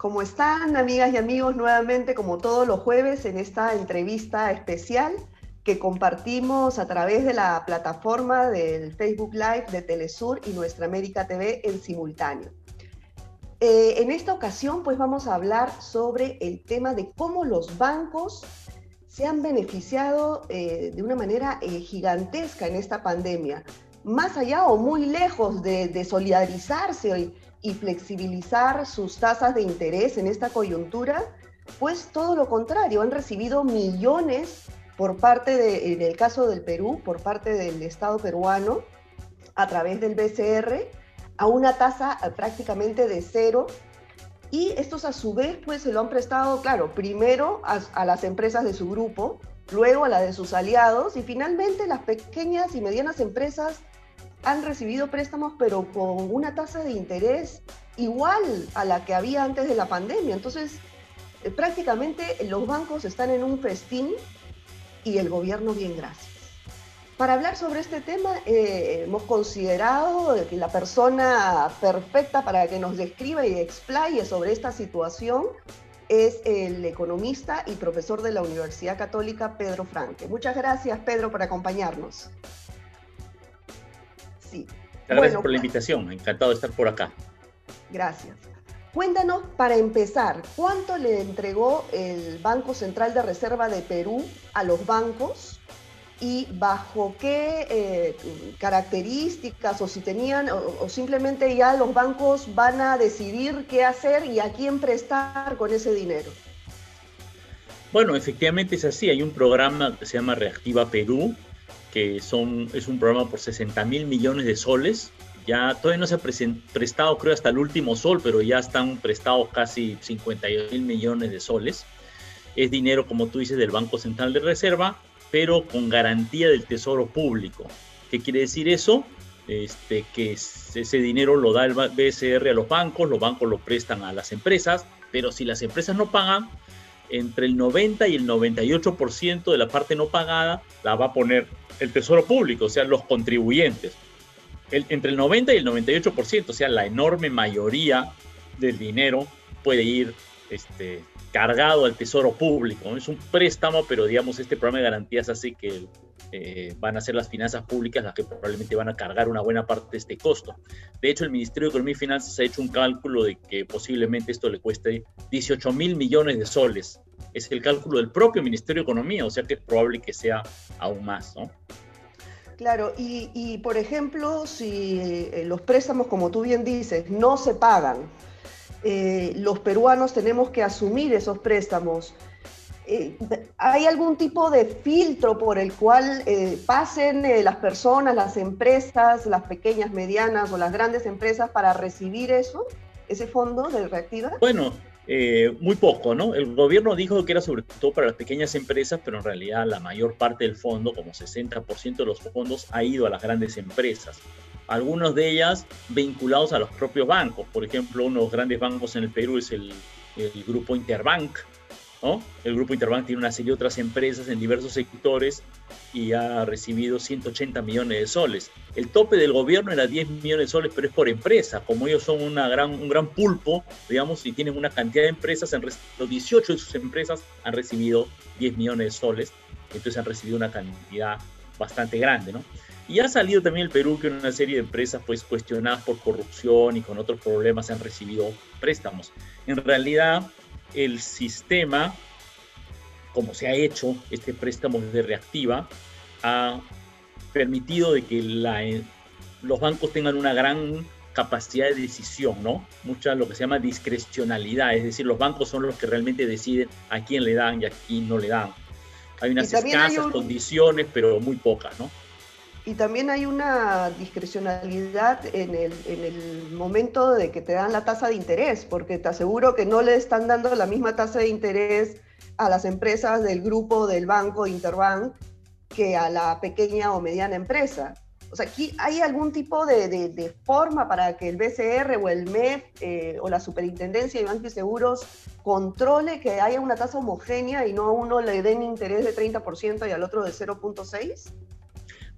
¿Cómo están, amigas y amigos? Nuevamente, como todos los jueves, en esta entrevista especial que compartimos a través de la plataforma del Facebook Live de Telesur y Nuestra América TV en simultáneo. Eh, en esta ocasión, pues vamos a hablar sobre el tema de cómo los bancos se han beneficiado eh, de una manera eh, gigantesca en esta pandemia, más allá o muy lejos de, de solidarizarse y flexibilizar sus tasas de interés en esta coyuntura, pues todo lo contrario, han recibido millones por parte de, en el caso del Perú, por parte del Estado peruano, a través del BCR, a una tasa eh, prácticamente de cero. Y estos a su vez, pues se lo han prestado, claro, primero a, las empresas de su grupo, luego a la de sus aliados y finalmente las pequeñas y medianas empresas han recibido préstamos, pero con una tasa de interés igual a la que había antes de la pandemia. Entonces, eh, prácticamente los bancos están en un festín y el gobierno bien gracias. Para hablar sobre este tema, eh, hemos considerado que la persona perfecta para que nos describa y explaye sobre esta situación es el economista y profesor de la Universidad Católica Pedro Franque. Muchas gracias, Pedro, por acompañarnos. Sí. Gracias por la invitación, encantado de estar por acá. Gracias. Cuéntanos, para empezar, ¿cuánto le entregó el Banco Central de Reserva de Perú a los bancos y bajo qué eh, características o si tenían o, simplemente ya los bancos van a decidir qué hacer y a quién prestar con ese dinero? Bueno, efectivamente es así. Hay un programa que se llama Reactiva Perú, que son, es un programa por 60 mil millones de soles. Ya todavía no se ha prestado, creo, hasta el último sol, pero ya están prestados casi 52 mil millones de soles. Es dinero, como tú dices, del Banco Central de Reserva, pero con garantía del Tesoro Público. ¿Qué quiere decir eso? Este, que ese dinero lo da el BSR a los bancos, los bancos lo prestan a las empresas, pero si las empresas no pagan, entre el 90 y el 98% de la parte no pagada la va a poner el Tesoro Público, o sea, los contribuyentes. entre el 90 y el 98%, o sea, la enorme mayoría del dinero puede ir este, cargado al Tesoro Público. Es un préstamo, pero digamos, este programa de garantías hace que eh, van a ser las finanzas públicas las que probablemente van a cargar una buena parte de este costo. De hecho, el Ministerio de Economía y Finanzas ha hecho un cálculo de que posiblemente esto le cueste 18 mil millones de soles. Es el cálculo del propio Ministerio de Economía, o sea que es probable que sea aún más, ¿no? Claro, y, por ejemplo, si eh, los préstamos, como tú bien dices, no se pagan, eh, los peruanos tenemos que asumir esos préstamos. Eh, ¿Hay algún tipo de filtro por el cual eh, pasen eh, las personas, las empresas, las pequeñas, medianas o las grandes empresas para recibir eso, ese fondo de reactiva? Bueno, muy poco, ¿no? El gobierno dijo que era sobre todo para las pequeñas empresas, pero en realidad la mayor parte del fondo, como 60% de los fondos, ha ido a las grandes empresas. Algunas de ellas vinculados a los propios bancos. Por ejemplo, uno de los grandes bancos en el Perú es el grupo Interbank, el Grupo Interbank tiene una serie de otras empresas en diversos sectores y ha recibido 180 millones de soles. El tope del gobierno era 10 millones de soles, pero es por empresa. Como ellos son una gran, un gran pulpo, digamos, y tienen una cantidad de empresas, los 18 de sus empresas han recibido 10 millones de soles, entonces han recibido una cantidad bastante grande, ¿no? Y ha salido también el Perú que una serie de empresas pues cuestionadas por corrupción y con otros problemas han recibido préstamos. En realidad, el sistema, como se ha hecho este préstamo de reactiva, ha permitido de que los bancos tengan una gran capacidad de decisión, ¿no? Mucha lo que se llama discrecionalidad, es decir, los bancos son los que realmente deciden a quién le dan y a quién no le dan. Hay unas escasas condiciones, pero muy pocas, ¿no? Y también hay una discrecionalidad en el, en el, momento de que te dan la tasa de interés, porque te aseguro que no le están dando la misma tasa de interés a las empresas del grupo del banco Interbank que a la pequeña o mediana empresa. O sea, aquí hay algún tipo de, de, forma para que el BCR o el MEF eh, o la Superintendencia de Bancos y Seguros controle que haya una tasa homogénea y no a uno le den interés de 30% y al otro de 0.6%.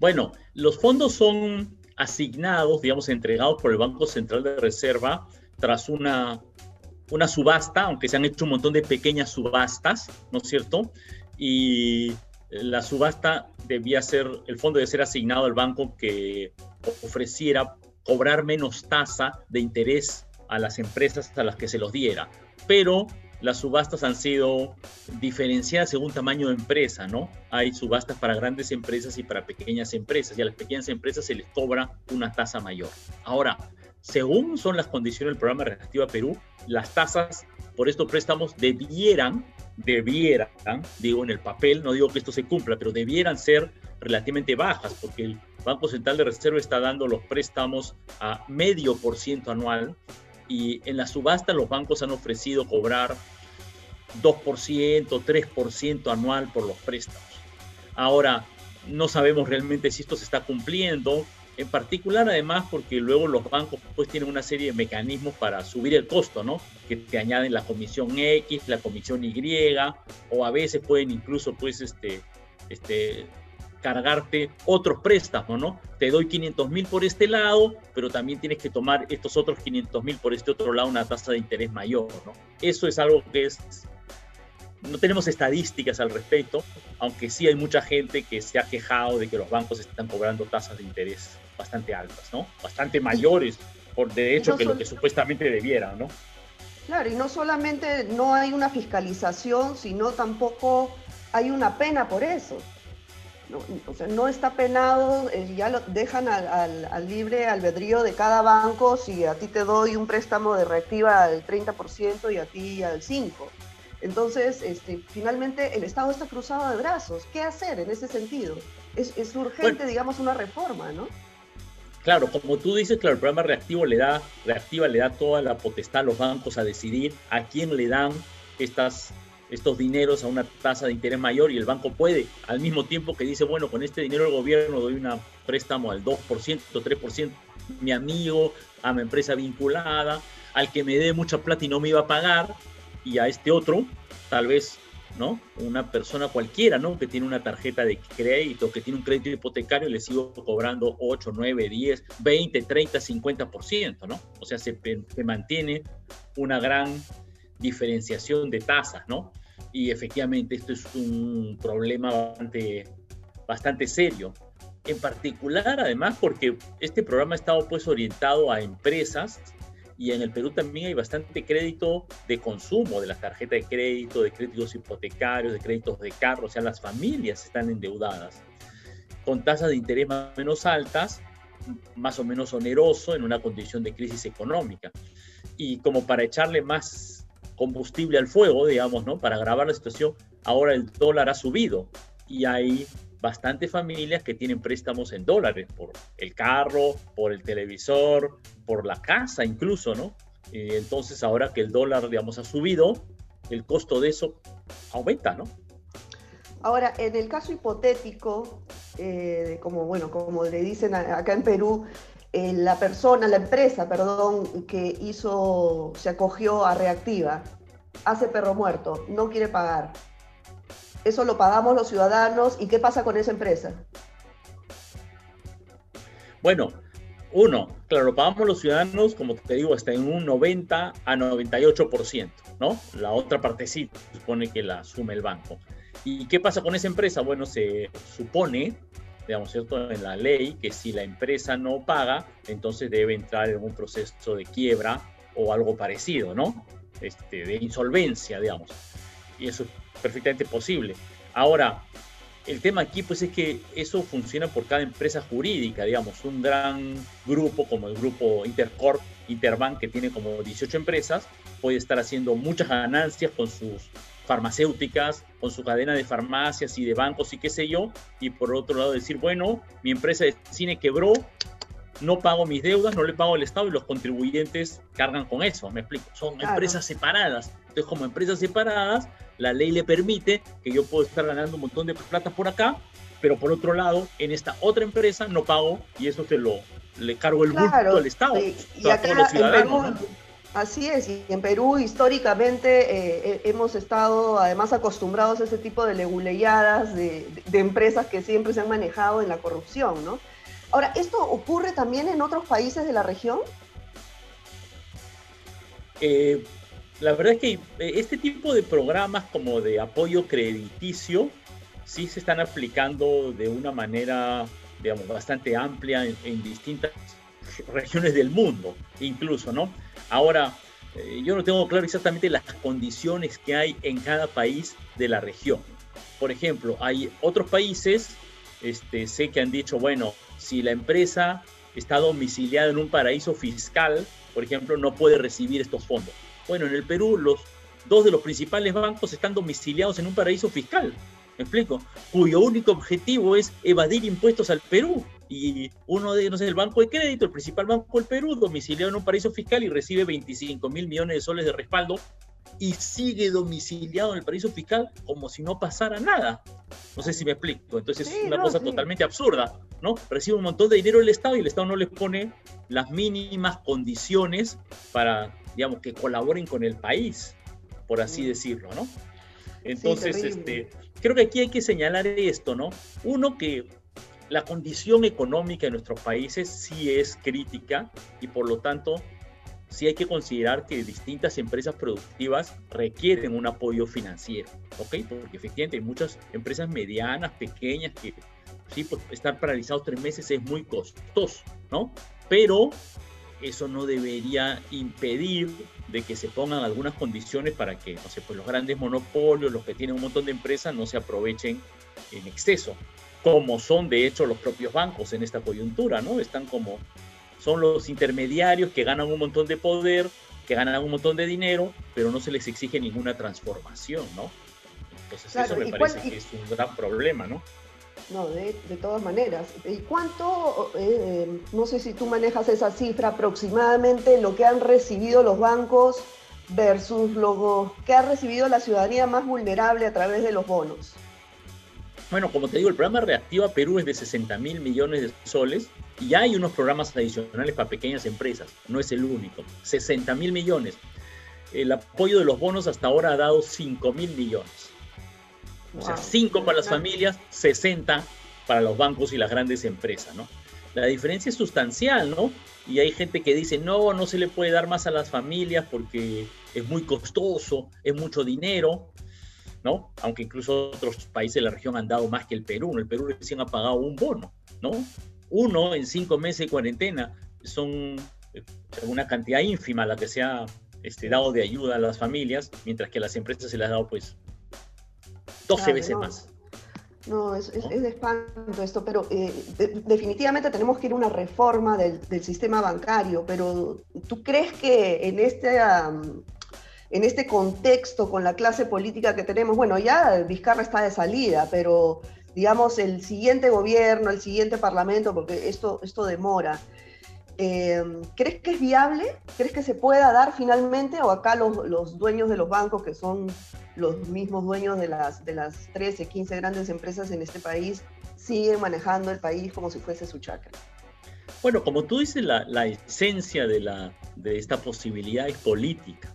Bueno, los fondos son asignados, digamos, entregados por el Banco Central de Reserva tras una una subasta, aunque se han hecho un montón de pequeñas subastas, ¿no es cierto? Y la subasta debía ser, el fondo debe ser asignado al banco que ofreciera cobrar menos tasa de interés a las empresas a las que se los diera. Pero las subastas han sido diferenciadas según tamaño de empresa, ¿no? Hay subastas para grandes empresas y para pequeñas empresas, y a las pequeñas empresas se les cobra una tasa mayor. Ahora, según son las condiciones del programa Reactiva Perú, las tasas por estos préstamos debieran, debieran, digo en el papel, no digo que esto se cumpla, pero debieran ser relativamente bajas, porque el Banco Central de Reserva está dando los préstamos a medio por ciento anual y en la subasta los bancos han ofrecido cobrar 2%, 3% anual por los préstamos. Ahora, no sabemos realmente si esto se está cumpliendo, en particular además porque luego los bancos pues tienen una serie de mecanismos para subir el costo, ¿no? Que te añaden la comisión X, la comisión Y, o a veces pueden incluso pues este, este, cargarte otros préstamos, ¿no? Te doy 500 mil por este lado, pero también tienes que tomar estos otros 500 mil por este otro lado, una tasa de interés mayor, ¿no? Eso es algo que es... No tenemos estadísticas al respecto, aunque sí hay mucha gente que se ha quejado de que los bancos están cobrando tasas de interés bastante altas, ¿no? Bastante mayores, por de hecho, que lo que supuestamente debieran, ¿no? Claro, y no solamente no hay una fiscalización, sino tampoco hay una pena por eso. No, o sea, no está penado, eh, ya lo dejan al, libre albedrío de cada banco si a ti te doy un préstamo de reactiva al 30% y a ti al 5%. Entonces, este, finalmente el Estado está cruzado de brazos. ¿Qué hacer en ese sentido? Es, urgente, digamos, una reforma, ¿no? Claro, como tú dices, claro, el programa reactivo le da, reactiva le da toda la potestad a los bancos a decidir a quién le dan estas estos dineros a una tasa de interés mayor y el banco puede, al mismo tiempo que dice, bueno, con este dinero el gobierno doy un préstamo al 2%, 3%, mi amigo, a mi empresa vinculada, al que me dé mucha plata y no me iba a pagar, y a este otro, tal vez, ¿no? Una persona cualquiera, ¿no? Que tiene una tarjeta de crédito, que tiene un crédito hipotecario, le sigo cobrando 8, 9, 10, 20, 30, 50%, ¿no? O sea, se, se mantiene una gran diferenciación de tasas, ¿no? Y efectivamente esto es un problema bastante, bastante serio. En particular, además, porque este programa ha estado pues orientado a empresas y en el Perú también hay bastante crédito de consumo de las tarjetas de crédito, de créditos hipotecarios, de créditos de carro, o sea, las familias están endeudadas con tasas de interés más o menos altas, más o menos oneroso en una condición de crisis económica. Y como para echarle más combustible al fuego, digamos, ¿no? Para agravar la situación, ahora el dólar ha subido y hay bastantes familias que tienen préstamos en dólares por el carro, por el televisor, por la casa incluso, ¿no? Y entonces ahora que el dólar, digamos, ha subido, el costo de eso aumenta, ¿no? Ahora, en el caso hipotético, eh, como, bueno, como le dicen acá en Perú, eh, la persona, la empresa, perdón, que hizo, se acogió a reactiva, hace perro muerto, no quiere pagar. Eso lo pagamos los ciudadanos y ¿qué pasa con esa empresa? Bueno, uno, claro, lo pagamos los ciudadanos, como te digo, está en un 90 a 98%, ¿no? La otra parte sí supone que la asume el banco. ¿Y qué pasa con esa empresa? Bueno, se supone digamos, ¿cierto? en la ley que si la empresa no paga, entonces debe entrar en un proceso de quiebra o algo parecido, ¿no? Este, de insolvencia, digamos. Y eso es perfectamente posible. Ahora, el tema aquí pues es que eso funciona por cada empresa jurídica, digamos, un gran grupo como el grupo Intercorp, Interbank, que tiene como 18 empresas, puede estar haciendo muchas ganancias con sus farmacéuticas, con su cadena de farmacias y de bancos y qué sé yo, y por otro lado decir, bueno, mi empresa de cine quebró, no pago mis deudas, no le pago al Estado y los contribuyentes cargan con eso, me explico, son empresas separadas. Entonces, como empresas separadas, la ley le permite que yo puedo estar ganando un montón de plata por acá, pero por otro lado, en esta otra empresa no pago y eso se lo le cargo el bulto al Estado. Y, acá los ciudadanos, Así es, y en Perú históricamente eh, eh, hemos estado además acostumbrados a ese tipo de leguleyadas de, empresas que siempre se han manejado en la corrupción, ¿no? Ahora, ¿esto ocurre también en otros países de la región? Eh, la verdad es que eh, este tipo de programas como de apoyo crediticio sí se están aplicando de una manera, digamos, bastante amplia en, distintas regiones del mundo, incluso, ¿no? Ahora, eh, yo no tengo claro exactamente las condiciones que hay en cada país de la región. Por ejemplo, hay otros países, este, sé que han dicho, bueno, si la empresa está domiciliada en un paraíso fiscal, por ejemplo, no puede recibir estos fondos. Bueno, en el Perú los dos de los principales bancos están domiciliados en un paraíso fiscal, ¿me explico? Cuyo único objetivo es evadir impuestos al Perú. Y uno de ellos es el Banco de Crédito, el principal banco del Perú, domiciliado en un paraíso fiscal y recibe 25 mil millones de soles de respaldo y sigue domiciliado en el paraíso fiscal como si no pasara nada. No sé si me explico. Entonces es una cosa totalmente absurda, ¿no? Recibe un montón de dinero del Estado y el Estado no les pone las mínimas condiciones para, digamos, que colaboren con el país, por así decirlo, ¿no? Entonces, este, creo que aquí hay que señalar esto, ¿no? Uno, que la condición económica de nuestros países sí es crítica y por lo tanto sí hay que considerar que distintas empresas productivas requieren un apoyo financiero, ¿ok? Porque efectivamente hay muchas empresas medianas, pequeñas, que sí, pues, estar paralizados tres meses es muy costoso, ¿no? Pero eso no debería impedir de que se pongan algunas condiciones para que, no sé, pues los grandes monopolios, los que tienen un montón de empresas, no se aprovechen en exceso, como son de hecho los propios bancos en esta coyuntura, ¿no? Están como son los intermediarios que ganan un montón de poder, que ganan un montón de dinero, pero no se les exige ninguna transformación, ¿no? Entonces eso me parece que es un gran problema, ¿no? No, de, todas maneras. ¿Y cuánto, eh, no sé si tú manejas esa cifra aproximadamente, lo que han recibido los bancos versus lo que ha recibido la ciudadanía más vulnerable a través de los bonos? Bueno, como te digo, el programa Reactiva Perú es de 60 mil millones de soles y hay unos programas adicionales para pequeñas empresas, no es el único. 60 mil millones. El apoyo de los bonos hasta ahora ha dado 5 mil millones. O sea, 5 para las familias, 60 para los bancos y las grandes empresas, ¿no? La diferencia es sustancial, ¿no? Y hay gente que dice, no, no se le puede dar más a las familias porque es muy costoso, es mucho dinero. ¿no? Aunque incluso otros países de la región han dado más que el Perú. El Perú recién ha pagado un bono, ¿no? Uno en cinco meses de cuarentena son eh, una cantidad ínfima la que se ha este, dado de ayuda a las familias, mientras que a las empresas se les ha dado pues 12 veces más. No, es, de espanto esto, pero eh, definitivamente tenemos que ir a una reforma del, sistema bancario, pero ¿tú crees que en este en este contexto con la clase política que tenemos, bueno, ya Vizcarra está de salida, pero digamos el siguiente gobierno, el siguiente parlamento, porque esto, esto demora, eh, ¿crees que es viable? ¿Crees que se pueda dar finalmente? ¿O acá los, los, dueños de los bancos, que son los mismos dueños de las, de las 13, 15 grandes empresas en este país, siguen manejando el país como si fuese su chacra? Bueno, como tú dices, la, la esencia de, la, de esta posibilidad es política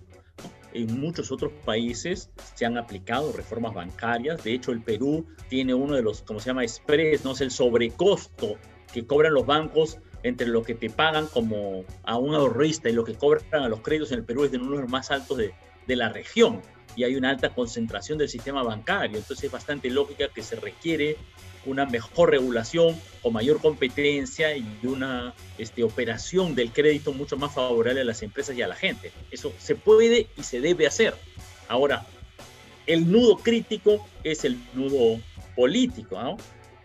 en muchos otros países se han aplicado reformas bancarias. De hecho, el Perú tiene uno de los, como se llama, express, no es el sobrecosto que cobran los bancos entre lo que te pagan como a un ahorrista y lo que cobran a los créditos en el Perú es de uno de los más altos de, de la región y hay una alta concentración del sistema bancario. Entonces es bastante lógica que se requiere una mejor regulación con mayor competencia y una este, operación del crédito mucho más favorable a las empresas y a la gente. Eso se puede y se debe hacer. Ahora, el nudo crítico es el nudo político. ¿no?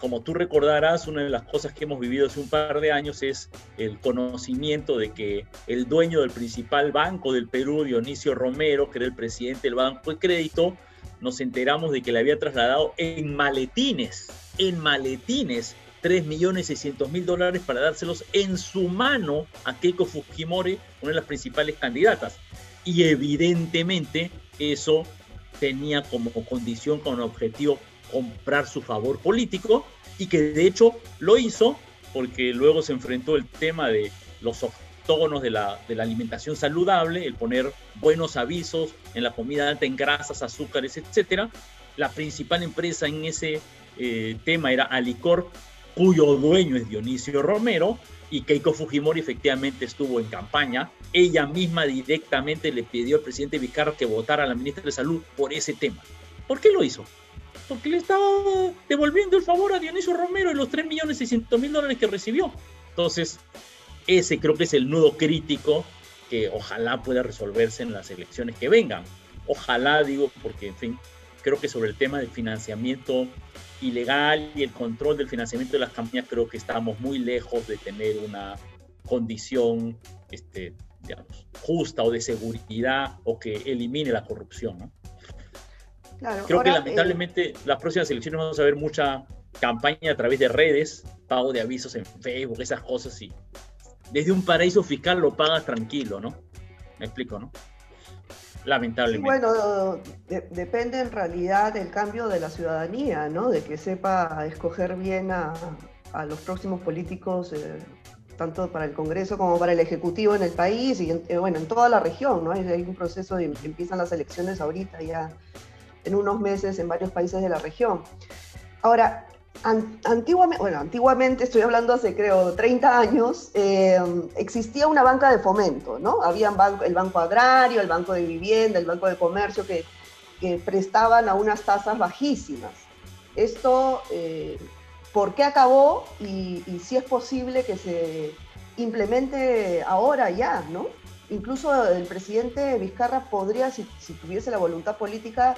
Como tú recordarás, una de las cosas que hemos vivido hace un par de años es el conocimiento de que el dueño del principal banco del Perú, Dionisio Romero, que era el presidente del Banco de Crédito, nos enteramos de que le había trasladado en maletines, en maletines, 3.600.000 dólares para dárselos en su mano a Keiko Fujimori, una de las principales candidatas. Y evidentemente eso tenía como condición, como objetivo, comprar su favor político y que de hecho lo hizo porque luego se enfrentó el tema de los octógonos de la, de la alimentación saludable, el poner buenos avisos en la comida alta en grasas, azúcares, etc. La principal empresa en ese eh, tema era Alicor, cuyo dueño es Dionisio Romero, y Keiko Fujimori efectivamente estuvo en campaña. Ella misma directamente le pidió al presidente Vizcarra que votara a la ministra de Salud por ese tema. ¿Por qué lo hizo? Porque le estaba devolviendo el favor a Dionisio Romero y los 3.600.000 dólares que recibió. Entonces, ese creo que es el nudo crítico que ojalá pueda resolverse en las elecciones que vengan. Ojalá, digo, porque, en fin, creo que sobre el tema del financiamiento ilegal y el control del financiamiento de las campañas, creo que estamos muy lejos de tener una condición, este, digamos, justa o de seguridad o que elimine la corrupción. Creo que eh, lamentablemente las próximas elecciones vamos a ver mucha campaña a través de redes, pago de avisos en Facebook, esas cosas y desde un paraíso fiscal lo pagas tranquilo, ¿no? Me explico, ¿no? lamentablemente. bueno, depende en realidad del cambio de la ciudadanía, ¿no? De que sepa escoger bien a, los próximos políticos, eh, tanto para el Congreso como para el Ejecutivo en el país y, en, eh, bueno, en toda la región, ¿no? Hay, hay un proceso de empiezan las elecciones ahorita ya en unos meses en varios países de la región. Ahora, antiguamente, bueno, antiguamente, estoy hablando hace creo 30 años, eh, existía una banca de fomento, ¿no? Había el Banco Agrario, el Banco de Vivienda, el Banco de Comercio que, prestaban a unas tasas bajísimas. Esto, eh, ¿por qué acabó? Y, si es posible que se implemente ahora ya, ¿no? Incluso el presidente Vizcarra podría, si tuviese la voluntad política,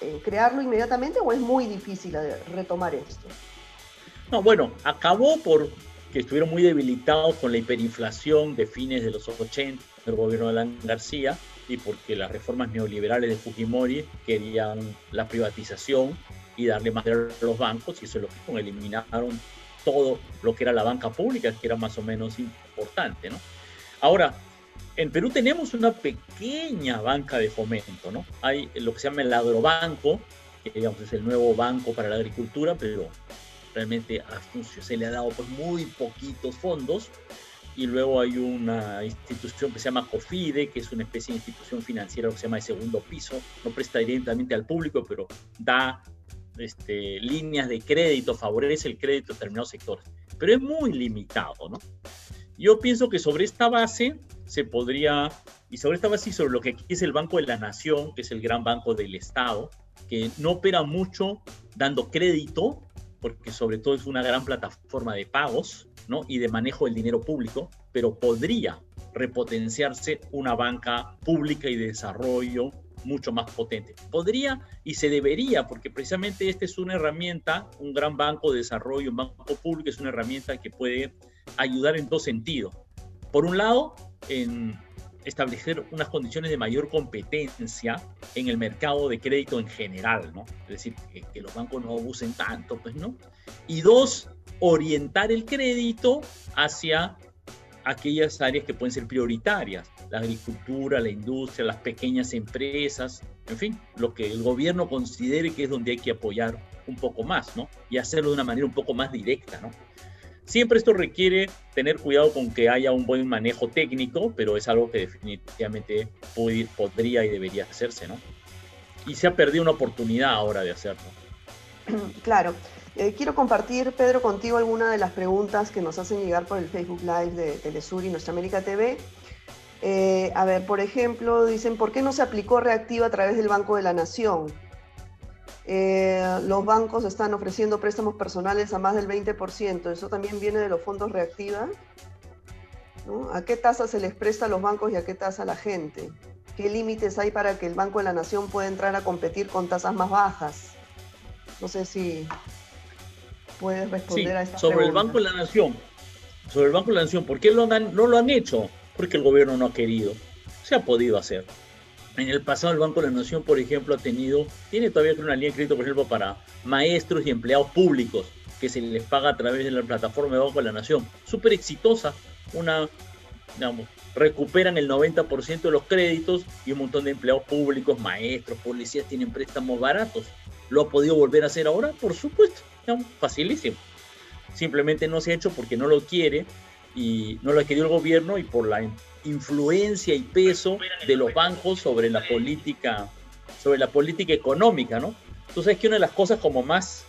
eh, crearlo inmediatamente o es muy difícil retomar esto? No, bueno, acabó por que estuvieron muy debilitados con la hiperinflación de fines de los 80 del gobierno de Alan García y porque las reformas neoliberales de Fujimori querían la privatización y darle más dinero a los bancos y eso es lo que eliminaron todo lo que era la banca pública, que era más o menos importante, ¿no? Ahora, en Perú tenemos una pequeña banca de fomento, ¿no? Hay lo que se llama el agrobanco, que digamos es el nuevo banco para la agricultura, pero realmente a se le ha dado pues muy poquitos fondos. Y luego hay una institución que se llama COFIDE, que es una especie de institución financiera que se llama de segundo piso. No presta directamente al público, pero da este, líneas de crédito, favorece el crédito en determinados sectores. Pero es muy limitado, ¿no? Yo pienso que sobre esta base se podría, y sobre esta base y sobre lo que aquí es el Banco de la Nación, que es el gran banco del Estado, que no opera mucho dando crédito, porque sobre todo es una gran plataforma de pagos ¿no? y de manejo del dinero público, pero podría repotenciarse una banca pública y de desarrollo mucho más potente. Podría y se debería, porque precisamente esta es una herramienta, un gran banco de desarrollo, un banco público es una herramienta que puede ayudar en dos sentidos. Por un lado, en establecer unas condiciones de mayor competencia en el mercado de crédito en general, ¿no? Es decir, que, los bancos no abusen tanto, pues, ¿no? Y dos, orientar el crédito hacia aquellas áreas que pueden ser prioritarias, la agricultura, la industria, las pequeñas empresas, en fin, lo que el gobierno considere que es donde hay que apoyar un poco más, ¿no? Y hacerlo de una manera un poco más directa, ¿no? Siempre esto requiere tener cuidado con que haya un buen manejo técnico, pero es algo que definitivamente podría y debería hacerse, ¿no? Y se ha perdido una oportunidad ahora de hacerlo. Claro. Eh, quiero compartir, Pedro, contigo algunas de las preguntas que nos hacen llegar por el Facebook Live de Telesur y Nuestra América TV. Eh, a ver, por ejemplo, dicen, ¿por qué no se aplicó reactiva a través del Banco de la Nación? Eh, los bancos están ofreciendo préstamos personales a más del 20%. Eso también viene de los fondos reactiva. ¿A qué tasa se les presta a los bancos y a qué tasa a la gente? ¿Qué límites hay para que el Banco de la Nación pueda entrar a competir con tasas más bajas? No sé si puedes responder a esta Sobre el Banco de la Nación. Sobre el Banco de la Nación, ¿por qué no lo han hecho? Porque el gobierno no ha querido. Se ha podido hacer. En el pasado el Banco de la Nación, por ejemplo, ha tenido, tiene todavía una línea de crédito, por ejemplo, para maestros y empleados públicos que se les paga a través de la plataforma de Banco de la Nación. Súper exitosa, una, digamos, recuperan el 90% de los créditos y un montón de empleados públicos, maestros, policías tienen préstamos baratos. ¿Lo ha podido volver a hacer ahora? Por supuesto, facilísimo. Simplemente no se ha hecho porque no lo quiere y no lo ha querido el gobierno y por la influencia y peso de los bancos sobre la política, sobre la política económica, ¿no? Entonces, que una de las cosas como más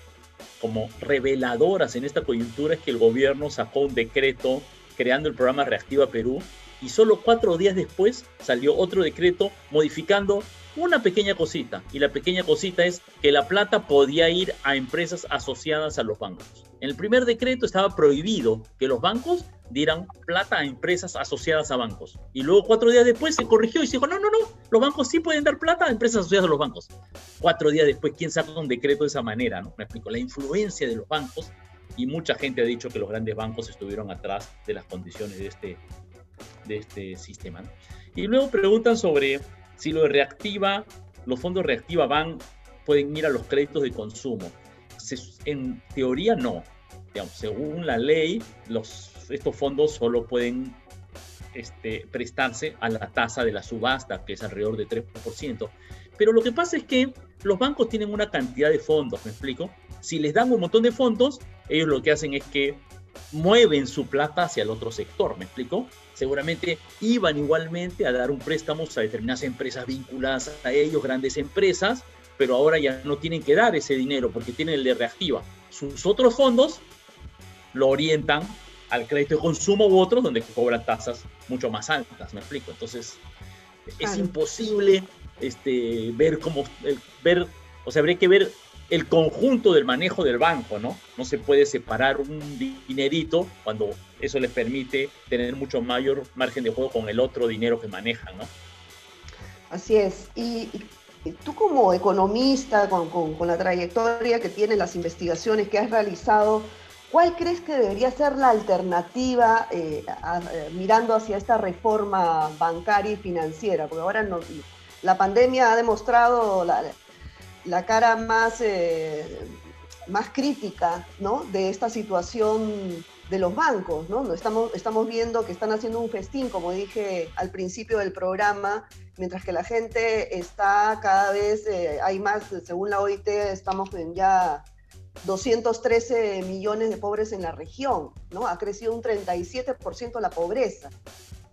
como reveladoras en esta coyuntura es que el gobierno sacó un decreto creando el programa Reactiva Perú, y solo cuatro días después salió otro decreto modificando una pequeña cosita. Y la pequeña cosita es que la plata podía ir a empresas asociadas a los bancos. En el primer decreto estaba prohibido que los bancos dieran plata a empresas asociadas a bancos. Y luego cuatro días después se corrigió y se dijo, no, no, no, los bancos sí pueden dar plata a empresas asociadas a los bancos. Cuatro días después, ¿quién saca un decreto de esa manera? ¿no? Me explico, la influencia de los bancos y mucha gente ha dicho que los grandes bancos estuvieron atrás de las condiciones de este, de este sistema. Y luego preguntan sobre si lo reactiva, los fondos reactiva van, pueden ir a los créditos de consumo. en teoría no. según la ley, estos fondos solo pueden este, prestarse a la tasa de la subasta, que es alrededor de 3%. Pero lo que pasa es que los bancos tienen una cantidad de fondos, ¿me explico? Si les dan un montón de fondos, ellos lo que hacen es que mueven su plata hacia el otro sector, ¿me explico? Seguramente iban igualmente a dar un préstamo a determinadas empresas vinculadas a ellos, grandes empresas, pero ahora ya no tienen que dar ese dinero porque tienen el de reactiva. Sus otros fondos lo orientan al crédito de consumo u otros donde cobran tasas mucho más altas, me explico. Entonces, es imposible este, ver cómo, ver, o sea, habría que ver el conjunto del manejo del banco, ¿no? No se puede separar un dinerito cuando eso les permite tener mucho mayor margen de juego con el otro dinero que manejan, ¿no? Así es. Y, tú como economista, con, la trayectoria que tienes, las investigaciones que has realizado, ¿cuál crees que debería ser la alternativa eh, eh, mirando hacia esta reforma bancaria y financiera? Porque ahora no, la pandemia ha demostrado la, la cara más, eh, más crítica ¿no? de esta situación de los bancos. ¿no? Estamos, estamos viendo que están haciendo un festín, como dije al principio del programa, mientras que la gente está cada vez, eh, hay más, según la OIT, estamos en ya 213 millones de pobres en la región, ¿no? Ha crecido un 37% la pobreza.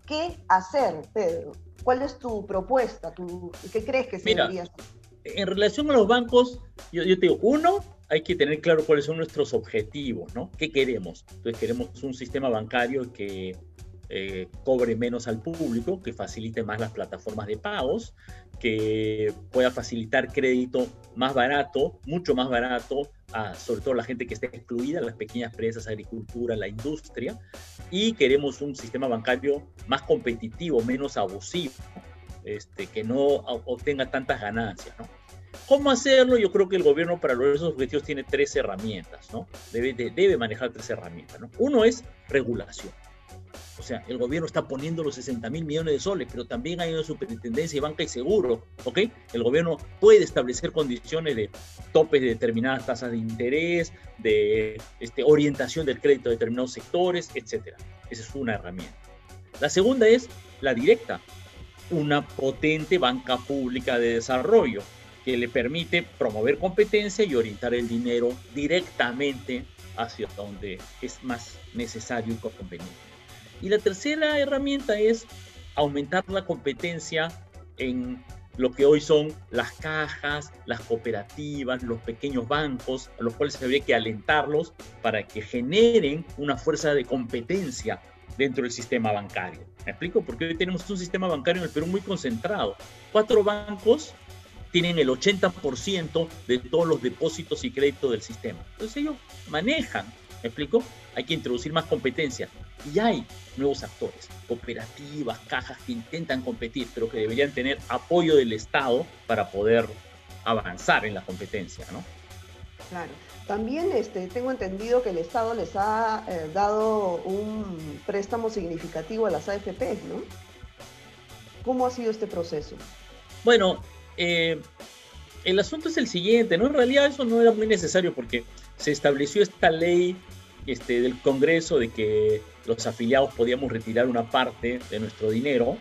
¿Qué hacer, Pedro? ¿Cuál es tu propuesta? ¿Qué crees que se debería hacer? En relación a los bancos, yo, yo, te digo, uno, hay que tener claro cuáles son nuestros objetivos, ¿no? ¿Qué queremos? Entonces queremos un sistema bancario que eh, cobre menos al público, que facilite más las plataformas de pagos, que pueda facilitar crédito más barato, mucho más barato, a, sobre todo la gente que está excluida, las pequeñas empresas, agricultura, la industria, y queremos un sistema bancario más competitivo, menos abusivo, este, que no obtenga tantas ganancias, ¿no? ¿Cómo hacerlo? Yo creo que el gobierno para lograr esos objetivos tiene tres herramientas, ¿no? Debe, debe manejar tres herramientas, ¿no? Uno es regulación. O sea, el gobierno está poniendo los 60 mil millones de soles, pero también hay una superintendencia y banca y seguro, ¿ok? El gobierno puede establecer condiciones de topes de determinadas tasas de interés, de este, orientación del crédito a determinados sectores, etc. Esa es una herramienta. La segunda es la directa, una potente banca pública de desarrollo que le permite promover competencia y orientar el dinero directamente hacia donde es más necesario y conveniente. Y la tercera herramienta es aumentar la competencia en lo que hoy son las cajas, las cooperativas, los pequeños bancos, a los cuales habría que alentarlos para que generen una fuerza de competencia dentro del sistema bancario. ¿Me explico? Porque hoy tenemos un sistema bancario en el Perú muy concentrado. Cuatro bancos tienen el 80% de todos los depósitos y créditos del sistema. Entonces ellos manejan, ¿me explico? Hay que introducir más competencia. Y hay nuevos actores, cooperativas, cajas que intentan competir, pero que deberían tener apoyo del Estado para poder avanzar en la competencia, ¿no? Claro. También este, tengo entendido que el Estado les ha eh, dado un préstamo significativo a las AFP, ¿no? ¿Cómo ha sido este proceso? Bueno, eh, el asunto es el siguiente, ¿no? En realidad eso no era muy necesario porque se estableció esta ley este, del Congreso de que los afiliados podíamos retirar una parte de nuestro dinero.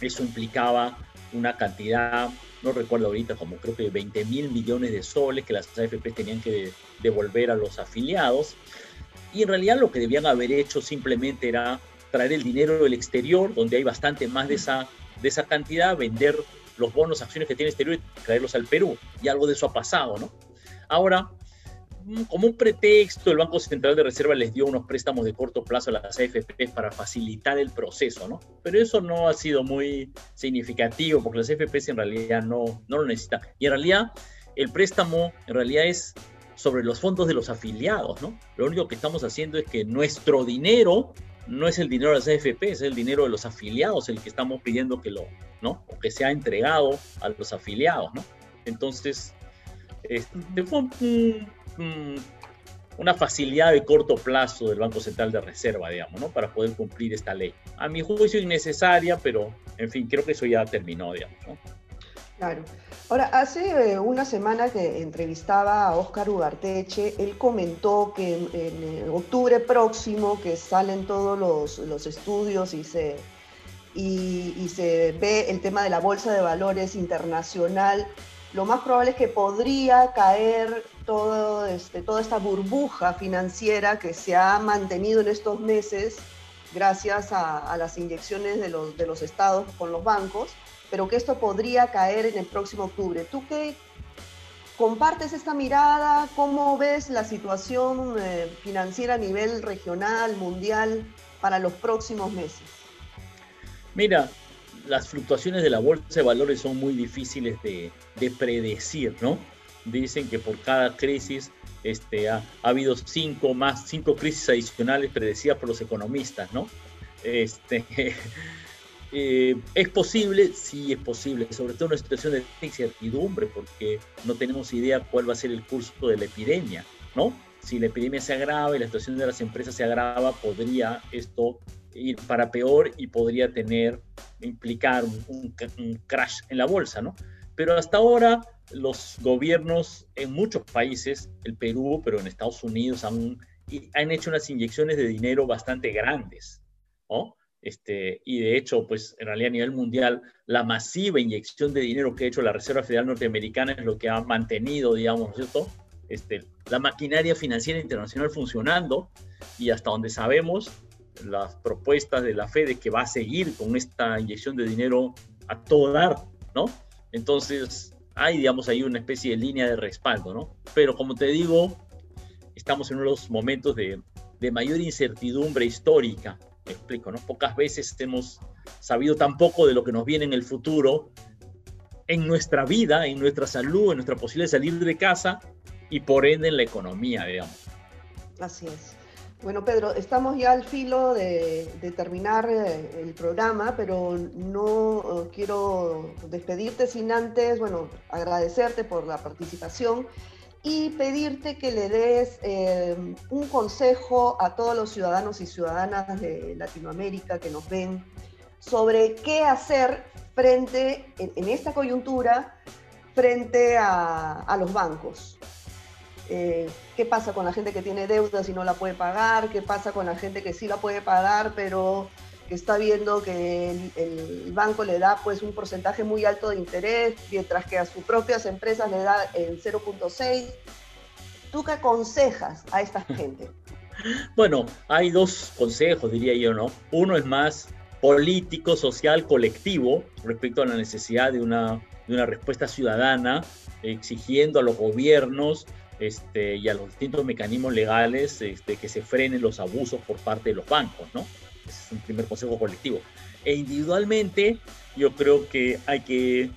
Eso implicaba una cantidad no recuerdo ahorita, como creo que 20 mil millones de soles que las AFP tenían que devolver a los afiliados. Y en realidad lo que debían haber hecho simplemente era traer el dinero del exterior, donde hay bastante más de esa, de esa cantidad, vender los bonos, acciones que tiene el exterior y traerlos al Perú. Y algo de eso ha pasado, ¿no? Ahora, como un pretexto, el Banco Central de Reserva les dio unos préstamos de corto plazo a las AFP para facilitar el proceso, ¿no? Pero eso no ha sido muy significativo porque las AFP en realidad no, no lo necesitan. Y en realidad el préstamo en realidad es sobre los fondos de los afiliados, ¿no? Lo único que estamos haciendo es que nuestro dinero no es el dinero de las AFP, es el dinero de los afiliados el que estamos pidiendo que lo, ¿no? O que sea entregado a los afiliados, ¿no? Entonces, este, fue una facilidad de corto plazo del Banco Central de Reserva, digamos, ¿no? Para poder cumplir esta ley. A mi juicio innecesaria, pero, en fin, creo que eso ya terminó, digamos. Claro. Ahora, hace eh, una semana que entrevistaba a Óscar Ugarteche, él comentó que en, eh, octubre próximo, que salen todos los, estudios y se, y, se ve el tema de la Bolsa de Valores Internacional, lo más probable es que podría caer todo este, toda esta burbuja financiera que se ha mantenido en estos meses gracias a, las inyecciones de los, de los estados con los bancos pero que esto podría caer en el próximo octubre. ¿Tú qué compartes esta mirada? ¿Cómo ves la situación eh, financiera a nivel regional, mundial, para los próximos meses? Mira, las fluctuaciones de la bolsa de valores son muy difíciles de, predecir, ¿no? Dicen que por cada crisis este, ha, ha, habido cinco más, cinco crisis adicionales predecidas por los economistas, ¿no? Este, Eh, ¿Es posible? Sí, es posible, sobre todo en una situación de incertidumbre, porque no tenemos idea cuál va a ser el curso de la epidemia, ¿no? Si la epidemia se agrava y la situación de las empresas se agrava, podría esto ir para peor y podría tener, implicar un, crash en la bolsa, ¿no? Pero hasta ahora los gobiernos en muchos países, el Perú, pero en Estados Unidos, han, han hecho unas inyecciones de dinero bastante grandes, ¿no? Este, y de hecho, pues en realidad a nivel mundial, la masiva inyección de dinero que ha hecho la Reserva Federal Norteamericana es lo que ha mantenido, digamos, ¿cierto? Este, la maquinaria financiera internacional funcionando y hasta donde sabemos, las propuestas de la Fed que va a seguir con esta inyección de dinero a todo dar, ¿no? Entonces, hay, digamos, ahí una especie de línea de respaldo, ¿no? Pero como te digo, estamos en unos momentos de, de mayor incertidumbre histórica explico, ¿no? Pocas veces hemos sabido tan poco de lo que nos viene en el futuro, en nuestra vida, en nuestra salud, en nuestra posibilidad de salir de casa y por ende en la economía, digamos. Así es. Bueno, Pedro, estamos ya al filo de, terminar eh, el programa, pero no eh, quiero despedirte sin antes, bueno, agradecerte por la participación y pedirte que le des eh, un consejo a todos los ciudadanos y ciudadanas de Latinoamérica que nos ven sobre qué hacer frente, en, esta coyuntura, frente a, los bancos. Eh, ¿Qué pasa con la gente que tiene deuda si no la puede pagar? ¿Qué pasa con la gente que sí la puede pagar, pero que está viendo que el, banco le da pues un porcentaje muy alto de interés, mientras que a sus propias empresas le da el 0.6. ¿Tú qué aconsejas a esta gente? Bueno, hay dos consejos, diría yo, ¿no? Uno es más político, social, colectivo, respecto a la necesidad de una, de una respuesta ciudadana, exigiendo a los gobiernos este, y a los distintos mecanismos legales este, que se frenen los abusos por parte de los bancos, ¿no? es un primer consejo colectivo. E individualmente, yo creo que hay que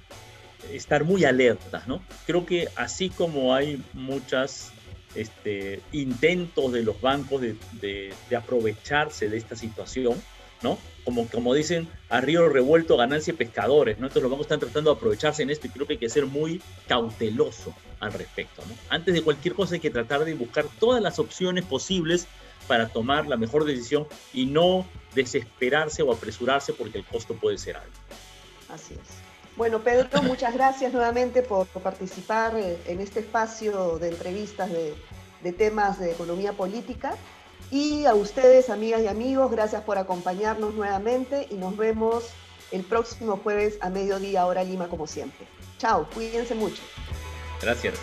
estar muy alertas, ¿no? Creo que así como hay muchos este, intentos de los bancos de, aprovecharse de esta situación, ¿no? Como, como dicen, a río revuelto ganancia pescadores, ¿no? Entonces los bancos están tratando de aprovecharse en esto y creo que hay que ser muy cauteloso al respecto. Antes de cualquier cosa hay que tratar de buscar todas las opciones posibles para tomar la mejor decisión y no desesperarse o apresurarse porque el costo puede ser alto. Así es. Bueno, Pedro, muchas gracias nuevamente por, participar eh, en este espacio de entrevistas de, temas de economía política. Y a ustedes, amigas y amigos, gracias por acompañarnos nuevamente y nos vemos el próximo jueves a mediodía, hora Lima, como siempre. Chao, cuídense mucho. Gracias.